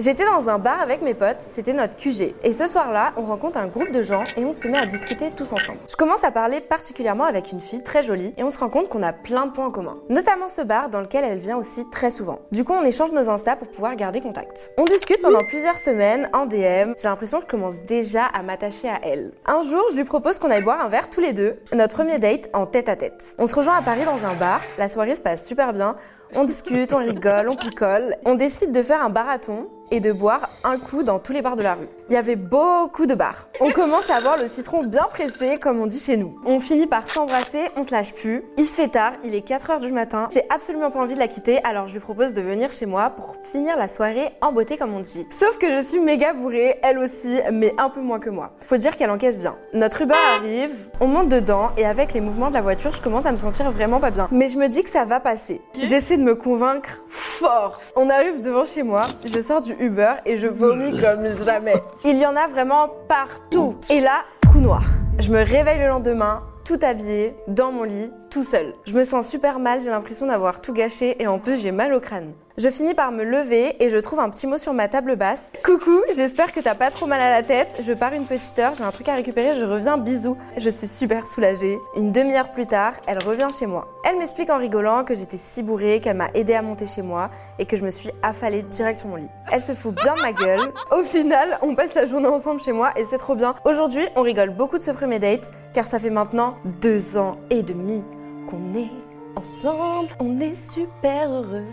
J'étais dans un bar avec mes potes, c'était notre QG. Et ce soir-là, on rencontre un groupe de gens et on se met à discuter tous ensemble. Je commence à parler particulièrement avec une fille très jolie et on se rend compte qu'on a plein de points en commun. Notamment ce bar dans lequel elle vient aussi très souvent. Du coup, on échange nos Insta pour pouvoir garder contact. On discute pendant plusieurs semaines en DM. J'ai l'impression que je commence déjà à m'attacher à elle. Un jour, je lui propose qu'on aille boire un verre tous les deux. Notre premier date en tête à tête. On se rejoint à Paris dans un bar. La soirée se passe super bien. On discute, on rigole, on picole. On décide de faire un marathon et de boire un coup dans tous les bars de la rue. Il y avait beaucoup de bars. On commence à avoir le citron bien pressé, comme on dit chez nous. On finit par s'embrasser, on se lâche plus. Il se fait tard, il est 4h du matin. J'ai absolument pas envie de la quitter, alors je lui propose de venir chez moi pour finir la soirée en beauté, comme on dit. Sauf que je suis méga bourrée, elle aussi, mais un peu moins que moi. Faut dire qu'elle encaisse bien. Notre Uber arrive, on monte dedans, et avec les mouvements de la voiture, je commence à me sentir vraiment pas bien. Mais je me dis que ça va passer. J'essaie de me convaincre fort. On arrive devant chez moi, je sors du Uber et je vomis comme jamais. Il y en a vraiment partout. Et là, trou noir. Je me réveille le lendemain, tout habillée, dans mon lit, tout seul. Je me sens super mal, j'ai l'impression d'avoir tout gâché et en plus j'ai mal au crâne. Je finis par me lever et je trouve un petit mot sur ma table basse. Coucou, j'espère que t'as pas trop mal à la tête. Je pars une petite heure, j'ai un truc à récupérer, je reviens, bisous. Je suis super soulagée. Une demi-heure plus tard, elle revient chez moi. Elle m'explique en rigolant que j'étais si bourrée, qu'elle m'a aidé à monter chez moi et que je me suis affalée direct sur mon lit. Elle se fout bien de ma gueule. Au final, on passe la journée ensemble chez moi et c'est trop bien. Aujourd'hui, on rigole beaucoup de ce premier date car ça fait maintenant deux ans et demi qu'on est ensemble. On est super heureux.